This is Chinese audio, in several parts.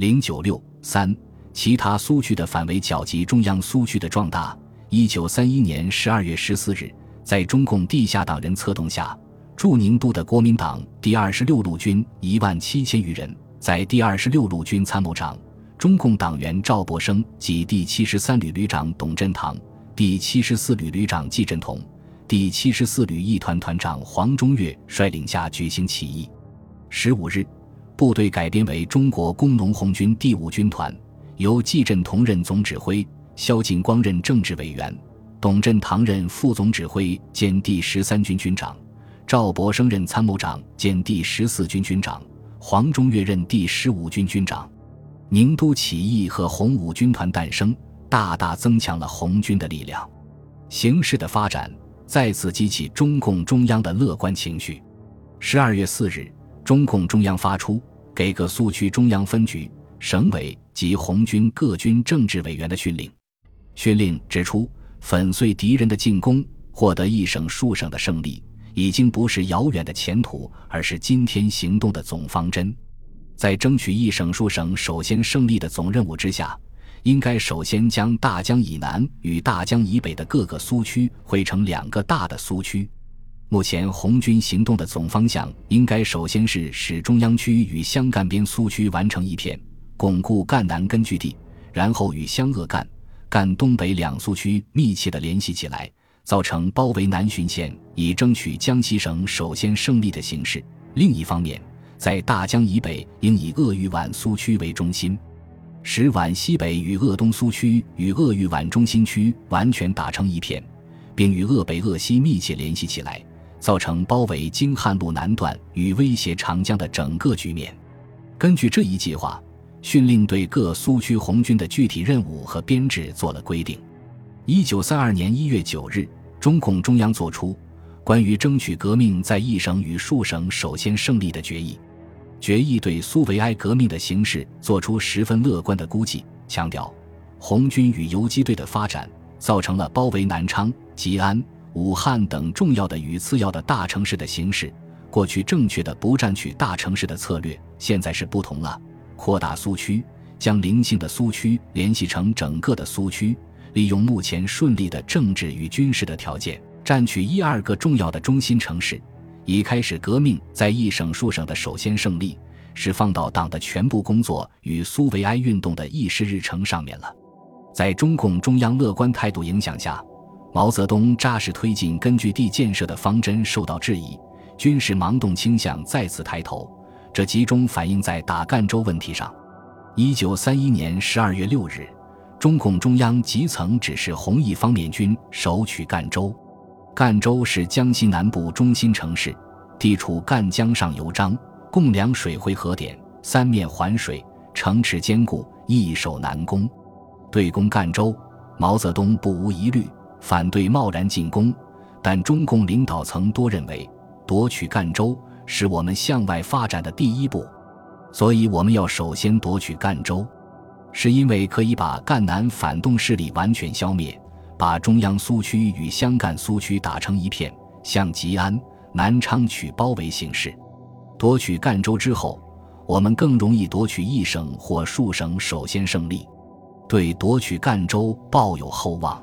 零九六三，其他苏区的反围剿及中央苏区的壮大。一九三一年十二月十四日，在中共地下党人策动下，驻宁都的国民党第二十六路军一万七千余人，在第二十六路军参谋长、中共党员赵博生及第七十三旅旅长董振堂、第七十四旅旅长季振同、第七十四旅一团团长黄中岳率领下举行起义。十五日。部队改编为中国工农红军第五军团，由季振同任总指挥，萧劲光任政治委员，董振堂任副总指挥兼第十三军军长，赵博生任参谋长兼第十四军军长，黄中岳任第十五军军长。宁都起义和红五军团诞生，大大增强了红军的力量。形势的发展再次激起中共中央的乐观情绪。十二月四日，中共中央发出。给各苏区中央分局、省委及红军各军政治委员的训令。训令指出，粉碎敌人的进攻，获得一省数省的胜利，已经不是遥远的前途，而是今天行动的总方针。在争取一省数省首先胜利的总任务之下，应该首先将大江以南与大江以北的各个苏区汇成两个大的苏区。目前红军行动的总方向，应该首先是使中央区与湘赣边苏区完成一片，巩固赣南根据地，然后与湘鄂赣、赣东北两苏区密切的联系起来，造成包围南浔线，以争取江西省首先胜利的形势。另一方面，在大江以北，应以鄂豫皖苏区为中心，使皖西北与鄂东苏区与鄂豫皖中心区完全打成一片，并与鄂北鄂西密切联系起来。造成包围京汉路南段与威胁长江的整个局面。根据这一计划，训令对各苏区红军的具体任务和编制做了规定。一九三二年一月九日，中共中央作出关于争取革命在一省与数省首先胜利的决议。决议对苏维埃革命的形势作出十分乐观的估计，强调红军与游击队的发展造成了包围南昌、吉安。武汉等重要的与次要的大城市的形势，过去正确的不占取大城市的策略，现在是不同了。扩大苏区，将零星的苏区联系成整个的苏区，利用目前顺利的政治与军事的条件，占取一二个重要的中心城市，以开始革命在一省数省的首先胜利，是放到党的全部工作与苏维埃运动的议事日程上面了。在中共中央乐观态度影响下。毛泽东扎实推进根据地建设的方针受到质疑，军事盲动倾向再次抬头，这集中反映在打赣州问题上。一九三一年十二月六日，中共中央即曾指示红一方面军首取赣州。赣州是江西南部中心城市，地处赣江上游漳、贡两水汇合点，三面环水，城池坚固，易守难攻。对攻赣州，毛泽东不无疑虑。反对贸然进攻，但中共领导层多认为夺取赣州是我们向外发展的第一步，所以我们要首先夺取赣州，是因为可以把赣南反动势力完全消灭，把中央苏区与湘赣苏区打成一片，向吉安、南昌取包围形势。夺取赣州之后，我们更容易夺取一省或数省首先胜利，对夺取赣州抱有厚望。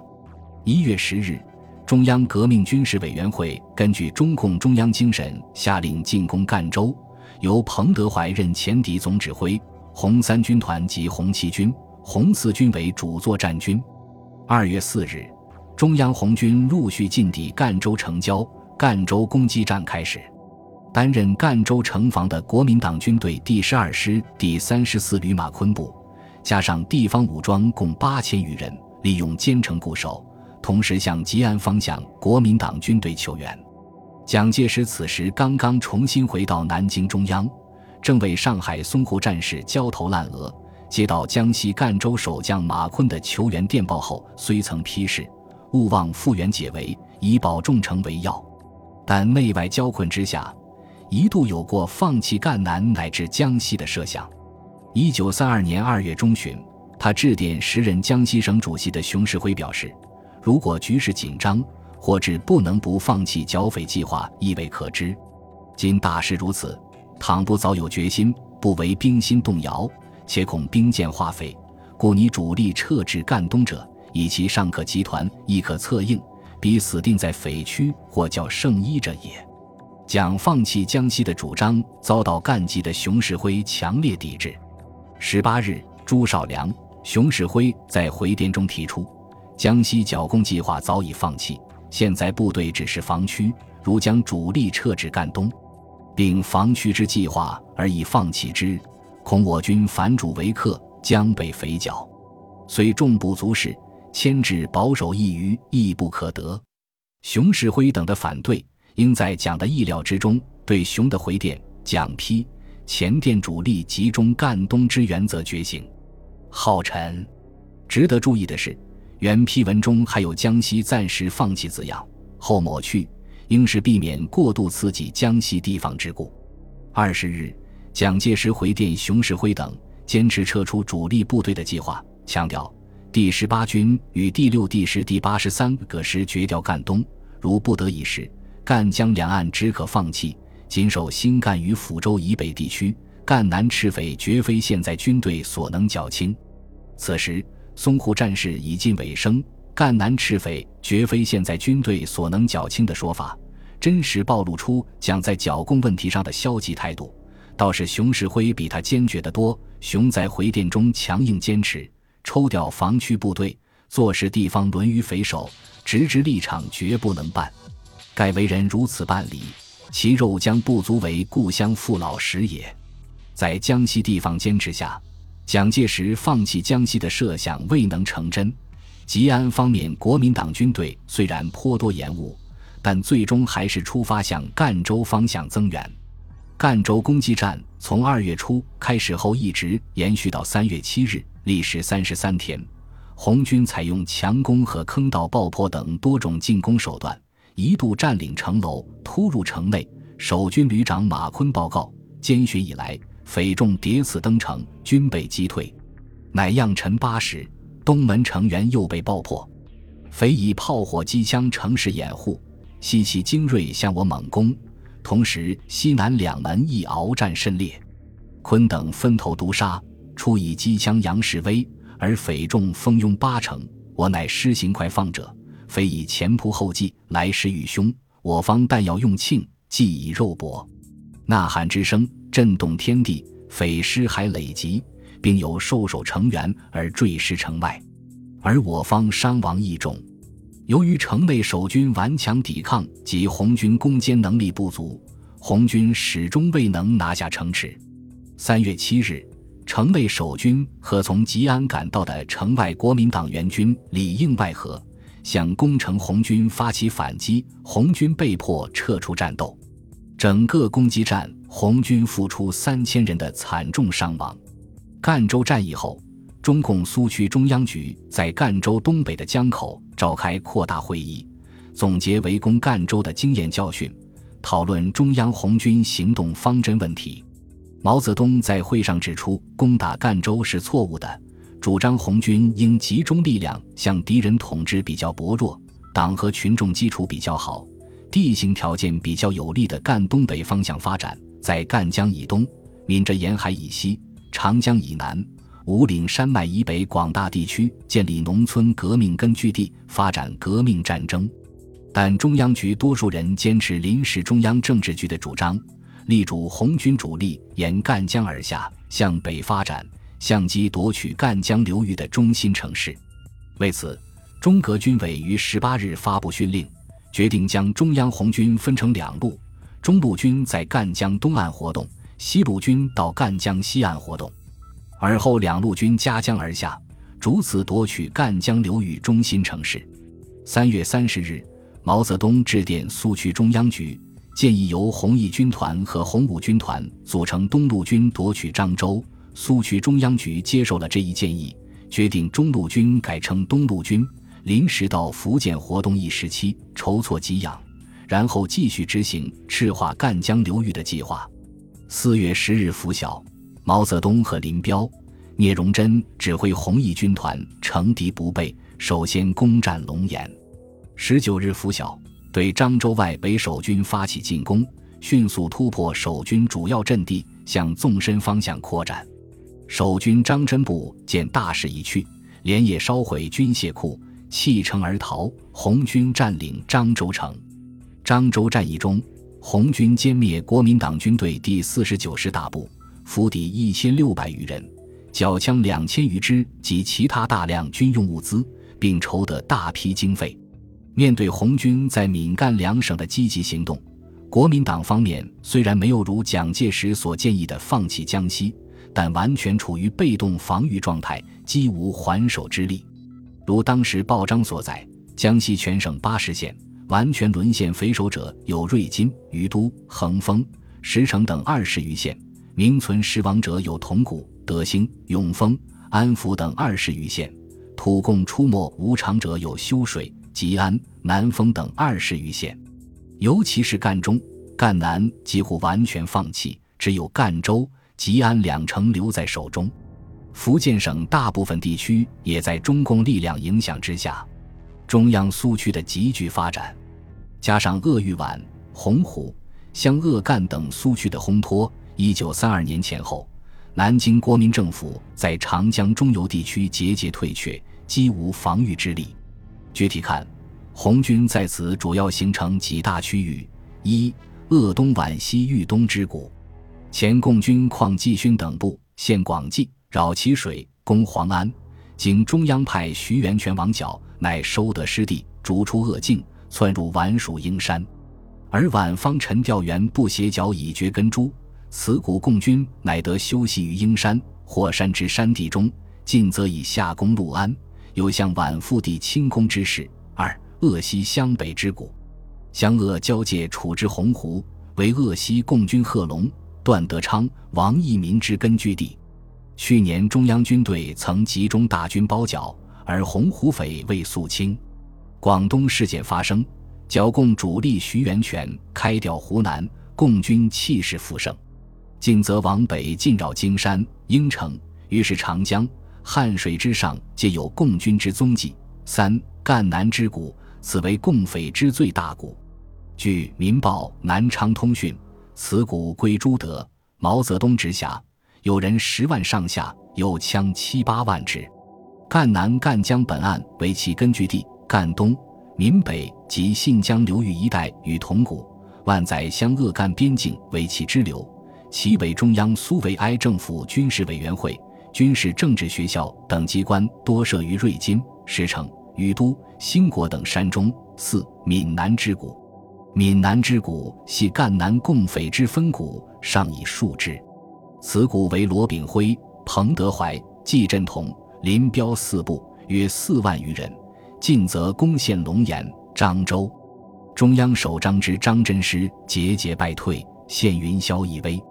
一月十日，中央革命军事委员会根据中共中央精神，下令进攻赣州，由彭德怀任前敌总指挥，红三军团及红七军、红四军为主作战军。二月四日，中央红军陆续进抵赣州城郊，赣州攻击战开始。担任赣州城防的国民党军队第十二师第三十四旅马昆部，加上地方武装共八千余人，利用坚城固守。同时向吉安方向国民党军队求援。蒋介石此时刚刚重新回到南京中央，正为上海淞沪战事焦头烂额。接到江西赣州守将马坤的求援电报后，虽曾批示勿忘复原解围，以保重城为要，但内外交困之下，一度有过放弃赣南乃至江西的设想。一九三二年二月中旬，他致电时任江西省主席的熊式辉，表示。如果局势紧张，或至不能不放弃剿匪计划，亦未可知。今大势如此，倘不早有决心，不为兵心动摇，且恐兵舰化肥，故拟主力撤至赣东者，以其尚可集团，亦可策应，彼死定在匪区或叫圣一者也。讲放弃江西的主张遭到赣籍的熊式辉强烈抵制。十八日，朱绍良、熊式辉在回电中提出，江西剿共计划早已放弃，现在部队只是防区，如将主力撤至赣东，并防区之计划而已放弃之，恐我军反主为客，将被匪剿。虽众不足视，牵制保守一隅，亦不可得。熊式辉等的反对。应在蒋的意料之中，对熊的回电，蒋批前电主力集中赣东之原则觉醒。浩辰，值得注意的是，原批文中还有江西暂时放弃字样，后抹去，应是避免过度刺激江西地方之故。二十日，蒋介石回电熊式辉等，坚持撤出主力部队的计划，强调第十八军与第六第十第八十三个师决调赣东，如不得已时。赣江两岸只可放弃，仅守新赣与抚州以北地区。赣南赤匪绝非现在军队所能剿清。此时淞沪战事已近尾声，赣南赤匪绝非现在军队所能剿清的说法，真实暴露出蒋在剿共问题上的消极态度。倒是熊式辉比他坚决得多。熊在回电中强硬坚持，抽调防区部队，坐视地方沦于匪手，直至立场绝不能办。盖为人如此办理，其肉将不足为故乡父老食也。在江西地方坚持下，蒋介石放弃江西的设想未能成真。吉安方面，国民党军队虽然颇多延误，但最终还是出发向赣州方向增援。赣州攻击战从二月初开始后，一直延续到三月七日，历时三十三天。红军采用强攻和坑道爆破等多种进攻手段。一度占领城楼，突入城内。守军旅长马坤报告：监巡以来，匪众叠次登城，均被击退。乃样晨八时，东门城垣又被爆破，匪以炮火、机枪乘势掩护，西其精锐向我猛攻。同时，西南两门亦鏖战甚烈，坤等分头毒杀，初以机枪扬示威，而匪众蜂拥八成。我乃施行快放者。非以前仆后继，来势愈凶。我方弹药用罄，既以肉搏，呐喊之声震动天地，匪尸还累积，并有受首成员而坠尸城外，而我方伤亡亦重。由于城内守军顽强抵抗及红军攻坚能力不足，红军始终未能拿下城池。三月七日，城内守军和从吉安赶到的城外国民党援军里应外合。向攻城红军发起反击，红军被迫撤出战斗。整个攻击战，红军付出三千人的惨重伤亡。赣州战役后，中共苏区中央局在赣州东北的江口召开扩大会议，总结围攻赣州的经验教训，讨论中央红军行动方针问题。毛泽东在会上指出，攻打赣州是错误的。主张红军应集中力量向敌人统治比较薄弱、党和群众基础比较好、地形条件比较有利的赣东北方向发展，在赣江以东、闽浙沿海以西、长江以南、五岭山脉以北广大地区建立农村革命根据地，发展革命战争。但中央局多数人坚持临时中央政治局的主张，力主红军主力沿赣江而下，向北发展。相机夺取赣江流域的中心城市，为此，中革军委于十八日发布训令，决定将中央红军分成两路：中路军在赣江东岸活动，西路军到赣江西岸活动。而后两路军夹江而下，逐次夺取赣江流域中心城市。三月三十日，毛泽东致电苏区中央局，建议由红一军团和红五军团组成东路军夺取漳州。苏区中央局接受了这一建议，决定中路军改称东路军，临时到福建活动一时期，筹措给养，然后继续执行赤化赣江流域的计划。四月十日拂晓，毛泽东和林彪、聂荣臻指挥红一军团乘敌不备，首先攻占龙岩。十九日拂晓，对漳州外北守军发起进攻，迅速突破守军主要阵地，向纵深方向扩展。守军张真部见大势已去，连夜烧毁军械库，弃城而逃。红军占领漳州城。漳州战役中，红军歼灭国民党军队第四十九师大部，俘敌一千六百余人，缴枪两千余支及其他大量军用物资，并筹得大批经费。面对红军在闽赣两省的积极行动，国民党方面虽然没有如蒋介石所建议的放弃江西，但完全处于被动防御状态，几无还手之力。如当时报章所载，江西全省八十县。完全沦陷匪首者有瑞金、于都、横峰、石城等二十余县；名存实亡者有铜鼓、德兴、永丰、安福等二十余县；土共出没无常者有修水、吉安、南丰等二十余县。尤其是赣中、赣南几乎完全放弃，只有赣州、吉安两城留在手中。福建省大部分地区也在中共力量影响之下。中央苏区的急剧发展，加上鄂豫皖、洪湖、湘鄂赣等苏区的烘托，一九三二年前后，南京国民政府在长江中游地区节节退却，几无防御之力。具体看，红军在此主要形成几大区域：一、鄂东皖西豫东之谷，前共军邝继勋等部陷广济，扰淇水，攻黄安，经中央派徐源泉王剿。乃收得失地，逐出鄂境，窜入皖属英山，而皖方陈调元不协剿，以绝根株。此股共军乃得休息于英山、霍山之山地中，进则以下攻陆安，有向皖腹地清攻之势。二鄂西湘北之谷，湘鄂交界处之洪湖，为鄂西共军贺龙、段德昌、王义民之根据地。去年中央军队曾集中大军包剿。而洪湖匪未肃清，广东事件发生，剿共主力徐源泉开调湖南，共军气势复盛，进则往北进扰金山、应城，于是长江、汉水之上皆有共军之踪迹。三赣南之谷，此为共匪之最大谷。据《民报》南昌通讯，此谷归朱德、毛泽东直辖，有人十万上下，有枪七八万支。赣南赣江本案为其根据地，赣东、闽北及信江流域一带与铜鼓、万载湘鄂赣边境为其支流，其北中央苏维埃政府军事委员会、军事政治学校等机关多设于瑞金、石城、于都、兴国等山中。四闽南之谷，闽南之谷系赣南共匪之分谷，尚以数之。此谷为罗炳辉、彭德怀、季振同。林彪四部约四万余人，进则攻陷龙岩、漳州。中央首张之张真师节节败退，现云霄一危。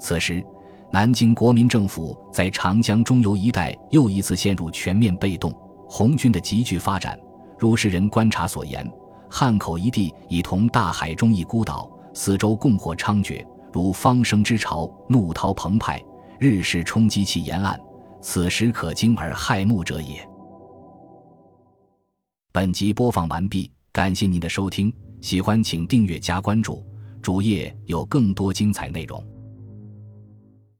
此时，南京国民政府在长江中游一带又一次陷入全面被动。红军的急剧发展，如世人观察所言，汉口一地已同大海中一孤岛，四周共火猖獗，如方生之潮，怒涛澎湃，日蚀冲击其沿岸。此时可惊而骇目者也。本集播放完毕，感谢您的收听，喜欢请订阅加关注，主页有更多精彩内容。